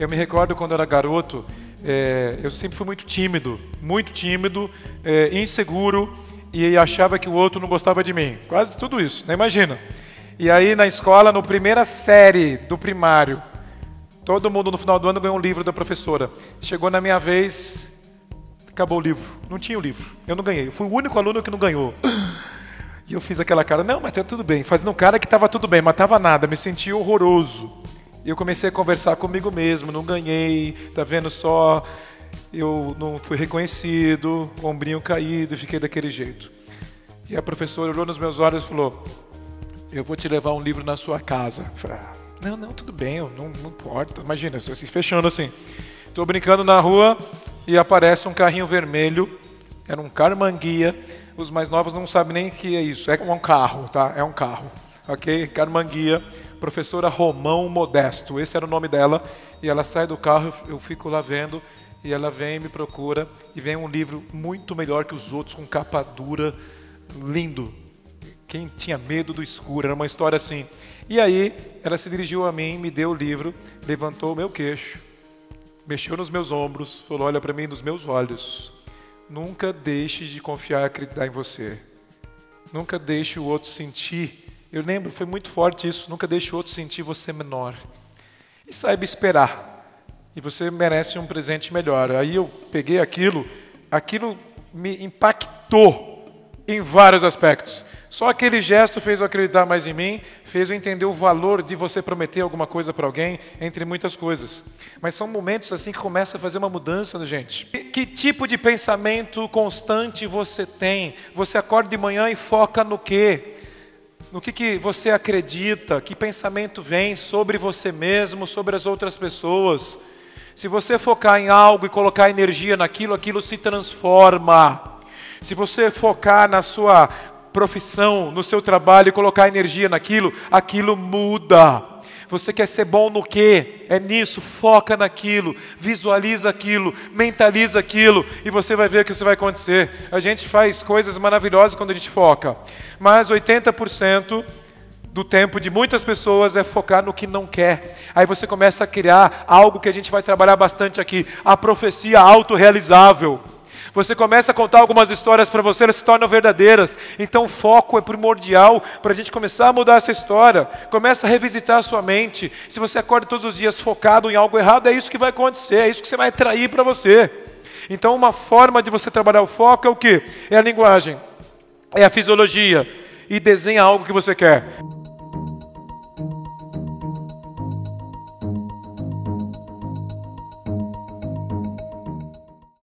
Eu me recordo quando eu era garoto, é, eu sempre fui muito tímido, muito tímido, é, inseguro e achava que o outro não gostava de mim. Quase tudo isso, né? Imagina. E aí na escola, no primeira série do primário, todo mundo no final do ano ganhou um livro da professora. Chegou na minha vez, acabou o livro. Não tinha o livro. Eu não ganhei. Eu fui o único aluno que não ganhou. E eu fiz aquela cara, não, mas tá tudo bem. Fazendo um cara que estava tudo bem, mas tava nada. Me senti horroroso. E eu comecei a conversar comigo mesmo, não ganhei, tá vendo só? Eu não fui reconhecido, ombrinho caído, fiquei daquele jeito. E a professora olhou nos meus olhos e falou: Eu vou te levar um livro na sua casa. Eu falei, ah, não, não, tudo bem, eu não, não importa. Imagina, se fechando assim. Estou brincando na rua e aparece um carrinho vermelho, era um carmanguia. Os mais novos não sabem nem o que é isso. É um carro, tá? É um carro. Ok? Carmanguia professora Romão Modesto, esse era o nome dela, e ela sai do carro, eu fico lá vendo, e ela vem me procura, e vem um livro muito melhor que os outros, com capa dura, lindo. Quem tinha medo do escuro, era uma história assim. E aí, ela se dirigiu a mim, me deu o livro, levantou o meu queixo, mexeu nos meus ombros, falou: Olha para mim nos meus olhos. Nunca deixe de confiar e acreditar em você. Nunca deixe o outro sentir eu lembro, foi muito forte isso. Nunca deixe o outro sentir você menor. E saiba esperar. E você merece um presente melhor. Aí eu peguei aquilo, aquilo me impactou em vários aspectos. Só aquele gesto fez eu acreditar mais em mim, fez eu entender o valor de você prometer alguma coisa para alguém, entre muitas coisas. Mas são momentos assim que começa a fazer uma mudança, gente. Que, que tipo de pensamento constante você tem? Você acorda de manhã e foca no quê? No que, que você acredita, que pensamento vem sobre você mesmo, sobre as outras pessoas. Se você focar em algo e colocar energia naquilo, aquilo se transforma. Se você focar na sua profissão, no seu trabalho e colocar energia naquilo, aquilo muda. Você quer ser bom no quê? É nisso, foca naquilo, visualiza aquilo, mentaliza aquilo e você vai ver o que isso vai acontecer. A gente faz coisas maravilhosas quando a gente foca, mas 80% do tempo de muitas pessoas é focar no que não quer. Aí você começa a criar algo que a gente vai trabalhar bastante aqui, a profecia autorrealizável. Você começa a contar algumas histórias para você, elas se tornam verdadeiras. Então, foco é primordial para a gente começar a mudar essa história. Começa a revisitar a sua mente. Se você acorda todos os dias focado em algo errado, é isso que vai acontecer, é isso que você vai atrair para você. Então, uma forma de você trabalhar o foco é o que? É a linguagem, é a fisiologia. E desenha algo que você quer.